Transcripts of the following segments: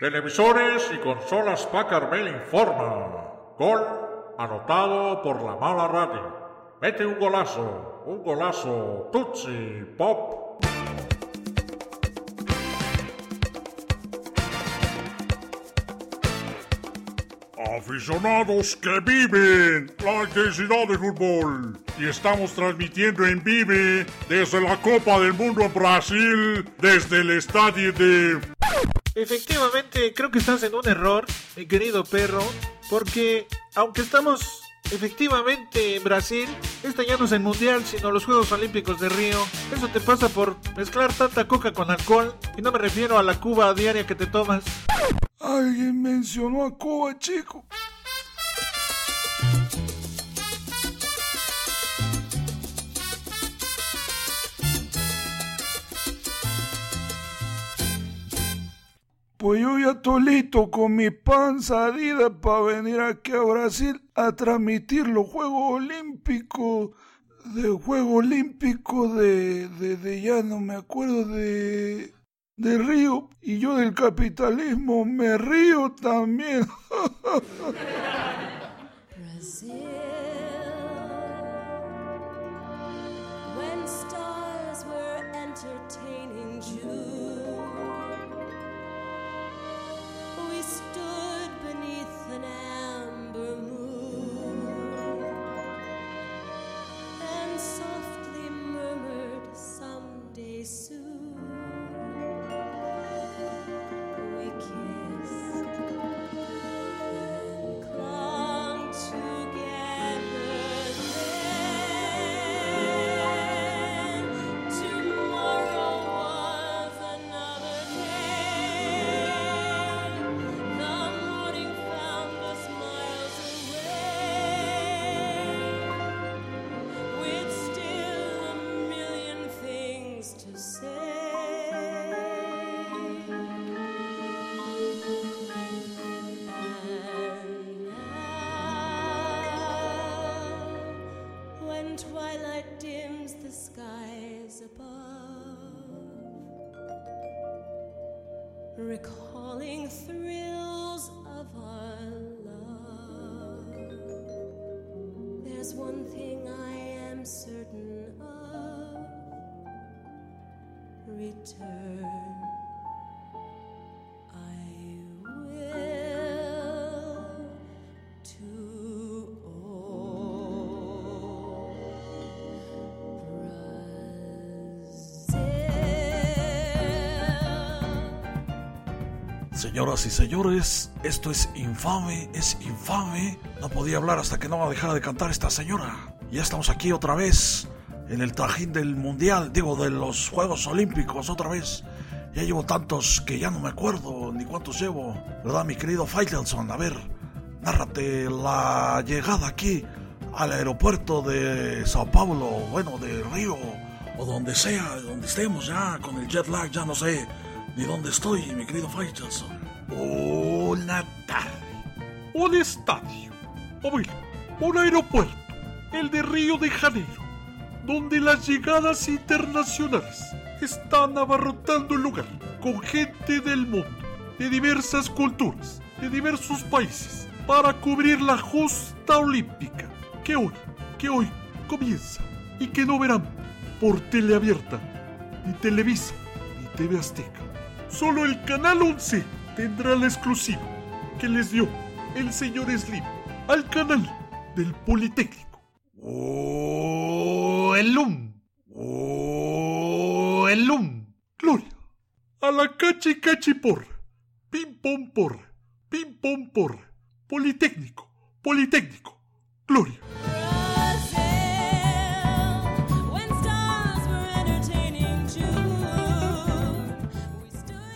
Televisores y consolas Packard Bell informa. Gol anotado por la mala radio. Mete un golazo, un golazo, Tutsi, Pop. Aficionados que viven la intensidad del fútbol. Y estamos transmitiendo en vive desde la Copa del Mundo Brasil, desde el estadio de... Efectivamente, creo que estás en un error, mi querido perro, porque aunque estamos efectivamente en Brasil, este ya no es el Mundial, sino los Juegos Olímpicos de Río. Eso te pasa por mezclar tanta coca con alcohol, y no me refiero a la cuba diaria que te tomas. Alguien mencionó a Cuba, chico. Pues yo ya tolito con mi panza adida para venir aquí a Brasil a transmitir los Juegos Olímpicos. De Juego Olímpico de, de, de ya no me acuerdo de de río y yo del capitalismo me río también. When stars were entertaining June, we recalling thrills of our love. There's one thing I am certain of return. Señoras y señores, esto es infame, es infame. No podía hablar hasta que no dejara de cantar esta señora. Ya estamos aquí otra vez, en el trajín del mundial, digo, de los Juegos Olímpicos otra vez. Ya llevo tantos que ya no me acuerdo ni cuántos llevo, ¿verdad, mi querido Faitelson? A ver, nárrate la llegada aquí al aeropuerto de Sao Paulo, bueno, de Río, o donde sea, donde estemos ya, con el jet lag, ya no sé ni dónde estoy, mi querido Faitelson. Una tarde, un estadio, o un aeropuerto, el de Río de Janeiro, donde las llegadas internacionales están abarrotando el lugar con gente del mundo, de diversas culturas, de diversos países, para cubrir la justa olímpica que hoy, que hoy comienza y que no verán por teleabierta, ni Televisa, ni TV Azteca. Solo el Canal 11 tendrá la exclusiva que les dio el señor Slim al canal del Politécnico. ¡Oh, el LUM! ¡Oh, el LUM! Gloria, a la cachi cachi por, pim pom por, pim pom Politécnico, Politécnico, Gloria.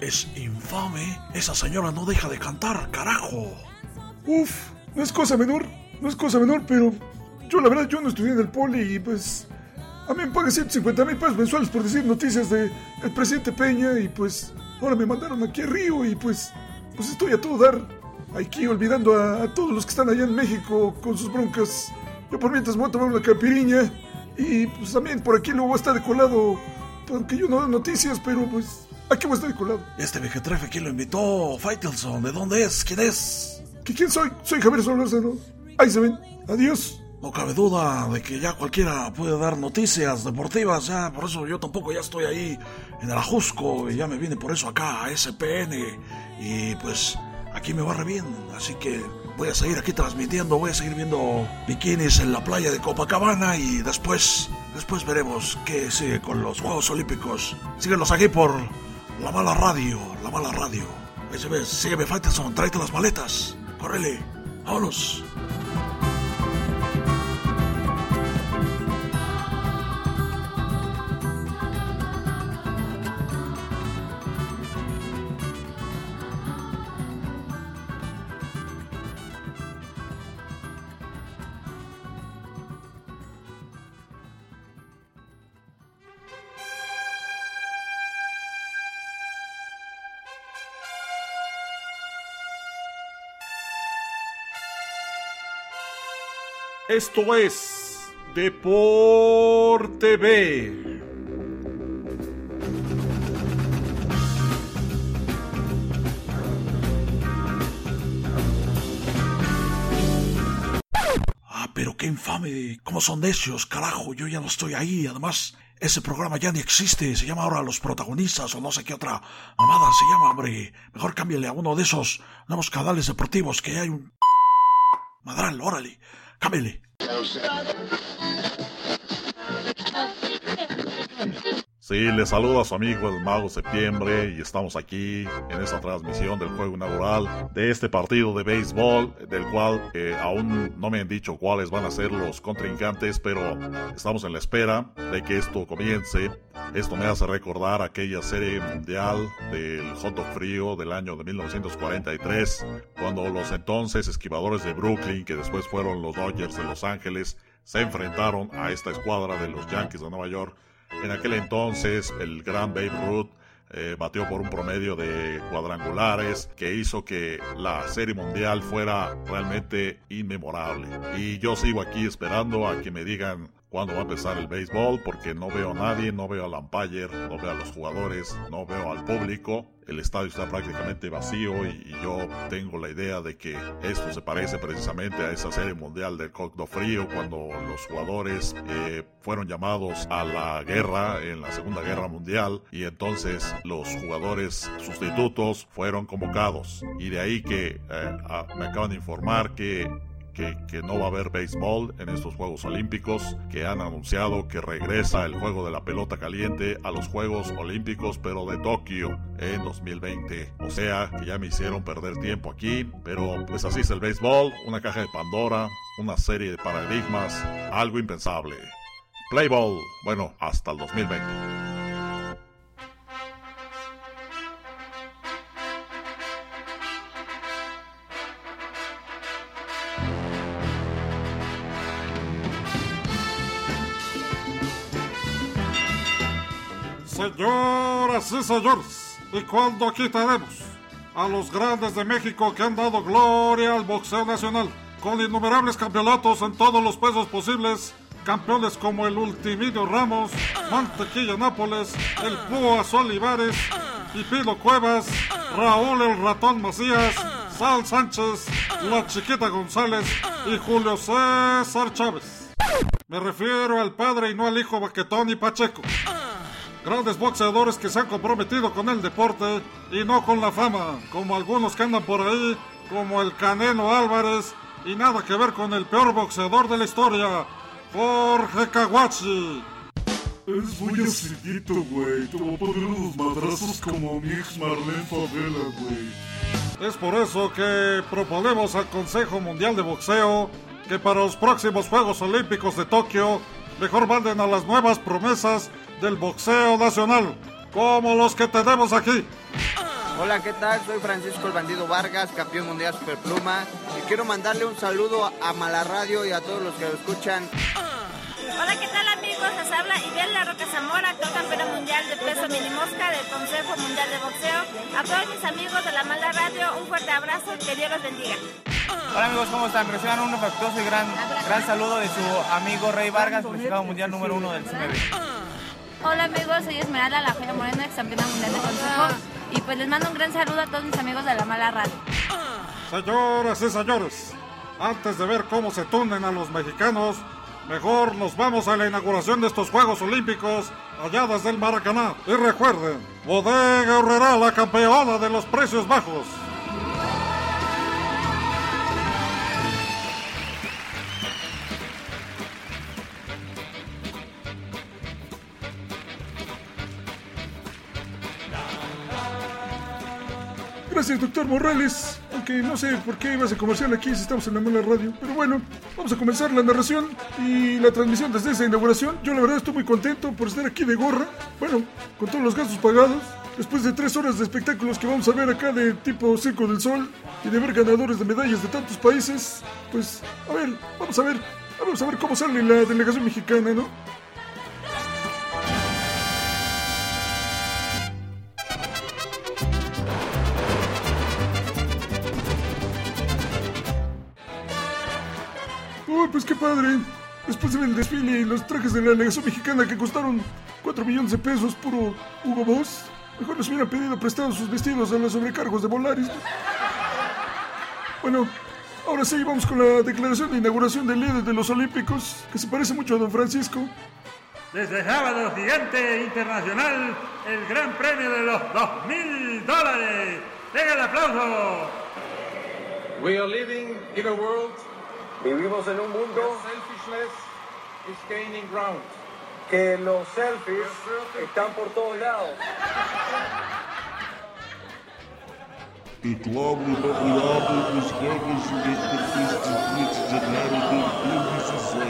Es infame. Esa señora no deja de cantar, carajo. Uf, no es cosa menor, no es cosa menor, pero yo la verdad yo no estudié en el poli y pues a mí me pagan 150 mil pesos mensuales por decir noticias de el presidente Peña y pues ahora me mandaron aquí a Río y pues pues estoy a todo dar aquí olvidando a, todos los que están allá en México con sus broncas. Yo por mientras voy a tomar una capiriña y pues también por aquí luego está decolado porque yo no doy noticias, pero pues Aquí voy a estar colado. Este vejetrefe, ¿quién lo invitó? Faitelson, ¿de dónde es? ¿Quién es? ¿Qué, ¿Quién soy? Soy Javier Solórzano. Ahí se ven. Adiós. No cabe duda de que ya cualquiera puede dar noticias deportivas, ya por eso yo tampoco ya estoy ahí en el Ajusco y ya me vine por eso acá a SPN y pues aquí me va re bien, así que voy a seguir aquí transmitiendo, voy a seguir viendo bikinis en la playa de Copacabana y después, después veremos qué sigue con los Juegos Olímpicos. Síguenos aquí por la mala radio, la mala radio. Ve, sígueme Faitelson, tráete las maletas, córrele, vámonos. Esto es Deporte B. Ah, pero qué infame. ¿Cómo son necios? Carajo, yo ya no estoy ahí. Además, ese programa ya ni existe. Se llama ahora Los Protagonistas o no sé qué otra mamada se llama, hombre. Mejor cámbiale a uno de esos nuevos canales deportivos que hay un... Madral, órale. Cámbiale. Sí, les saluda a su amigo el Mago Septiembre y estamos aquí en esta transmisión del juego inaugural de este partido de béisbol, del cual eh, aún no me han dicho cuáles van a ser los contrincantes, pero estamos en la espera de que esto comience. Esto me hace recordar aquella serie mundial del hot dog frío del año de 1943, cuando los entonces esquivadores de Brooklyn, que después fueron los Dodgers de Los Ángeles, se enfrentaron a esta escuadra de los Yankees de Nueva York en aquel entonces, el gran Babe Ruth eh, batió por un promedio de cuadrangulares que hizo que la serie mundial fuera realmente inmemorable. Y yo sigo aquí esperando a que me digan cuándo va a empezar el béisbol porque no veo a nadie, no veo al umpire, no veo a los jugadores, no veo al público. El estadio está prácticamente vacío y, yo tengo la idea de que esto se parece precisamente a esa serie mundial del Cocdo Frío cuando los jugadores eh, fueron llamados a la guerra en la Segunda Guerra Mundial y entonces los jugadores sustitutos fueron convocados. Y de ahí que eh, me acaban de informar que que, no va a haber béisbol en estos Juegos Olímpicos, que han anunciado que regresa el juego de la pelota caliente a los Juegos Olímpicos, pero de Tokio en 2020. O sea, que ya me hicieron perder tiempo aquí, pero pues así es el béisbol, una caja de Pandora, una serie de paradigmas, algo impensable. Play ball, bueno, hasta el 2020. Señoras y señores, y cuando aquí tenemos a los grandes de México que han dado gloria al boxeo nacional, con innumerables campeonatos en todos los pesos posibles, campeones como el Ultiminio Ramos, Mantequilla Nápoles, el Púas Olivares, Pipino Cuevas, Raúl el Ratón Macías, Sal Sánchez, La Chiquita González y Julio César Chávez. Me refiero al padre y no al hijo Baquetón y Pacheco grandes boxeadores que se han comprometido con el deporte y no con la fama, como algunos que andan por ahí, como el Canelo Álvarez, y nada que ver con el peor boxeador de la historia, Jorge Kawachi. Es muy acidito, güey. Te voy a poner unos madrazos como mi ex Marlene Favela, güey. Es por eso que proponemos al Consejo Mundial de Boxeo que para los próximos Juegos Olímpicos de Tokio mejor manden a las nuevas promesas del boxeo nacional, como los que tenemos aquí. Hola, ¿qué tal? Soy Francisco el Bandido Vargas, campeón mundial Superpluma. Y quiero mandarle un saludo a Mala Radio y a todos los que lo escuchan. Hola, ¿qué tal amigos? Les habla Ibel La Roca Zamora, actual campeona mundial de peso minimosca del Consejo Mundial de Boxeo. A todos mis amigos de la Mala Radio, un fuerte abrazo, que Dios los bendiga. Hola amigos, ¿cómo están? Reciban un afectuoso y gran, gran saludo de su amigo Rey Vargas, clasificado mundial número uno del CMB. Hola amigos, soy Esmeralda La Joya Moreno, ex campeona mundial de consejo. Y pues les mando un gran saludo a todos mis amigos de la mala radio. Señoras y señores, antes de ver cómo se tunden a los mexicanos, mejor nos vamos a la inauguración de estos Juegos Olímpicos allá desde el Maracaná. Y recuerden, Bodega Herrera, la campeona de los precios bajos. Gracias, doctor Morales. Aunque no sé por qué ibas a comercial aquí si estamos en la mala radio. Pero bueno, vamos a comenzar la narración y la transmisión desde esa inauguración. Yo la verdad estoy muy contento por estar aquí de gorra. Bueno, con todos los gastos pagados. Después de tres horas de espectáculos que vamos a ver acá de tipo Circo del Sol y de ver ganadores de medallas de tantos países, pues a ver, vamos a ver, vamos a ver cómo sale la delegación mexicana, ¿no? Pues qué padre. Después de ver el desfile y los trajes de la delegación mexicana que costaron 4 millones de pesos, puro Hugo Boss, mejor les hubiera pedido prestados sus vestidos a los sobrecargos de Volaris. ¿no? Bueno, ahora sí, vamos con la declaración de inauguración del líder de los Olímpicos, que se parece mucho a Don Francisco. Desde sábado gigante internacional, el gran premio de los 2 mil dólares. ¡Venga el aplauso! We are living in a world Vivimos en un mundo where selfishness is gaining ground. que los selfies están por todos lados. Declaro inaugurado os Jogos Olímpicos de Rio de Janeiro de 2016.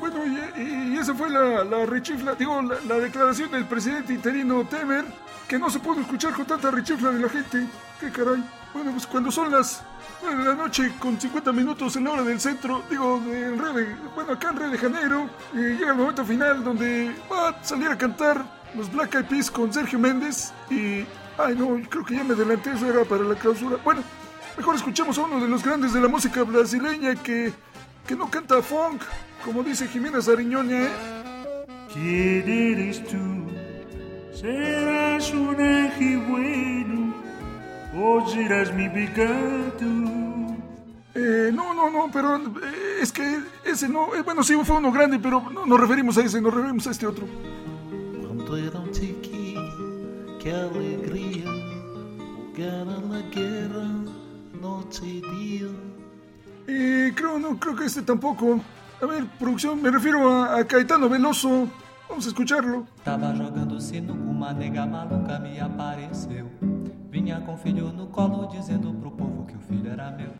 Bueno, y, y esa fue la, la rechifla, digo, la, la declaración del presidente interino Temer, que no se pudo escuchar con tanta rechifla de la gente. ¿Qué caray? Bueno, pues cuando son las 9 de la noche con 50 minutos en la hora del centro, digo, en Río de, bueno, acá en Río de Janeiro, eh, llega el momento final donde va a salir a cantar los Black Eyed Peas con Sergio Méndez y... Ay, no, creo que ya me adelanté, eso era para la clausura. Bueno, mejor escuchemos a uno de los grandes de la música brasileña que, que no canta funk, como dice Jimena Sariñoña, ¿eh? ¿Quién eres tú? ¿Serás un ángel bueno o serás mi pecado? Eh, no, no, no, pero eh, es que ese no, eh, bueno, sí fue uno grande, pero no nos referimos a ese, nos referimos a este otro. Quando era um tiquinho, que alegria, gana na guerra, noite e dia. Eh, creo, no, creo que este tampoco. A ver, producción, me refiero a, a Caetano Veloso. Vamos a escucharlo. Tava jogando sinuca, uma nega maluca me apareceu. Vinha com o filho no colo, dizendo pro povo que o filho era meu.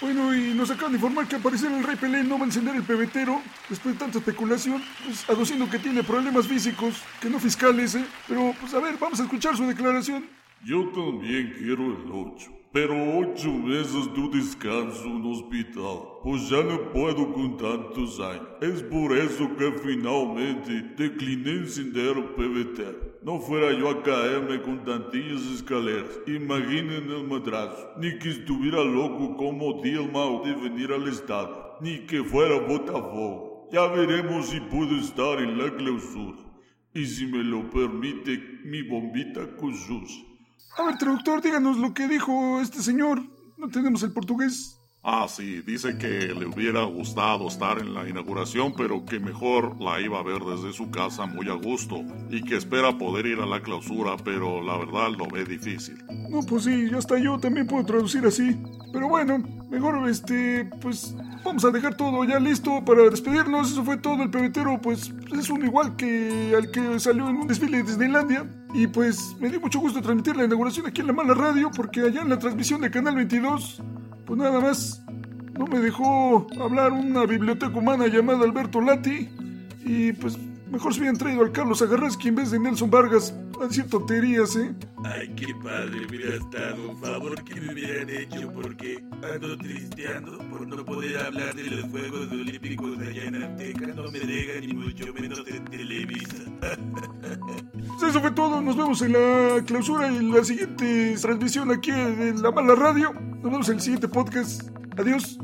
Bueno, y nos acaban de informar que al parecer el Rey Pelé no va a encender el pebetero después de tanta especulación, pues aduciendo que tiene problemas físicos, que no fiscales, ¿eh? Pero, pues a ver, vamos a escuchar su declaración. Yo también quiero el 8, pero 8 meses de descanso no hospital, pues ya no puedo con tantos años. Es por eso que finalmente decliné encender el pebetero. No fuera yo a caerme con tantillas escaleras, imaginen el madrazo, ni que estuviera loco como Dilma de venir al estadio, ni que fuera Botafogo. Ya veremos si puedo estar en la clausura. Y si me lo permite mi bombita con. A ver, traductor, díganos lo que dijo este señor. No tenemos el portugués. Ah, sí, dice que le hubiera gustado estar en la inauguración, pero que mejor la iba a ver desde su casa muy a gusto y que espera poder ir a la clausura, pero la verdad lo ve difícil. No, pues sí, hasta yo también puedo traducir así. Pero bueno, mejor este, pues vamos a dejar todo ya listo para despedirnos. Eso fue todo. El pebetero, pues es uno igual que al que salió en un desfile de Disneylandia. Y pues me dio mucho gusto transmitir la inauguración aquí en la mala radio, porque allá en la transmisión de Canal 22, pues nada más no me dejó hablar una biblioteca humana llamada Alberto Lati. Y pues mejor se hubieran traído al Carlos Agarraski en vez de Nelson Vargas a decir tonterías, ¿eh? Ay, qué padre hubiera estado. Un favor que me hubieran hecho porque ando tristeando por no poder hablar de los Juegos Olímpicos de allá en Azteca. No me dejan ni mucho menos en Televisa. pues eso fue todo. Nos vemos en la clausura y la siguiente transmisión aquí en La Mala Radio. Nos vemos en el siguiente podcast. Adiós.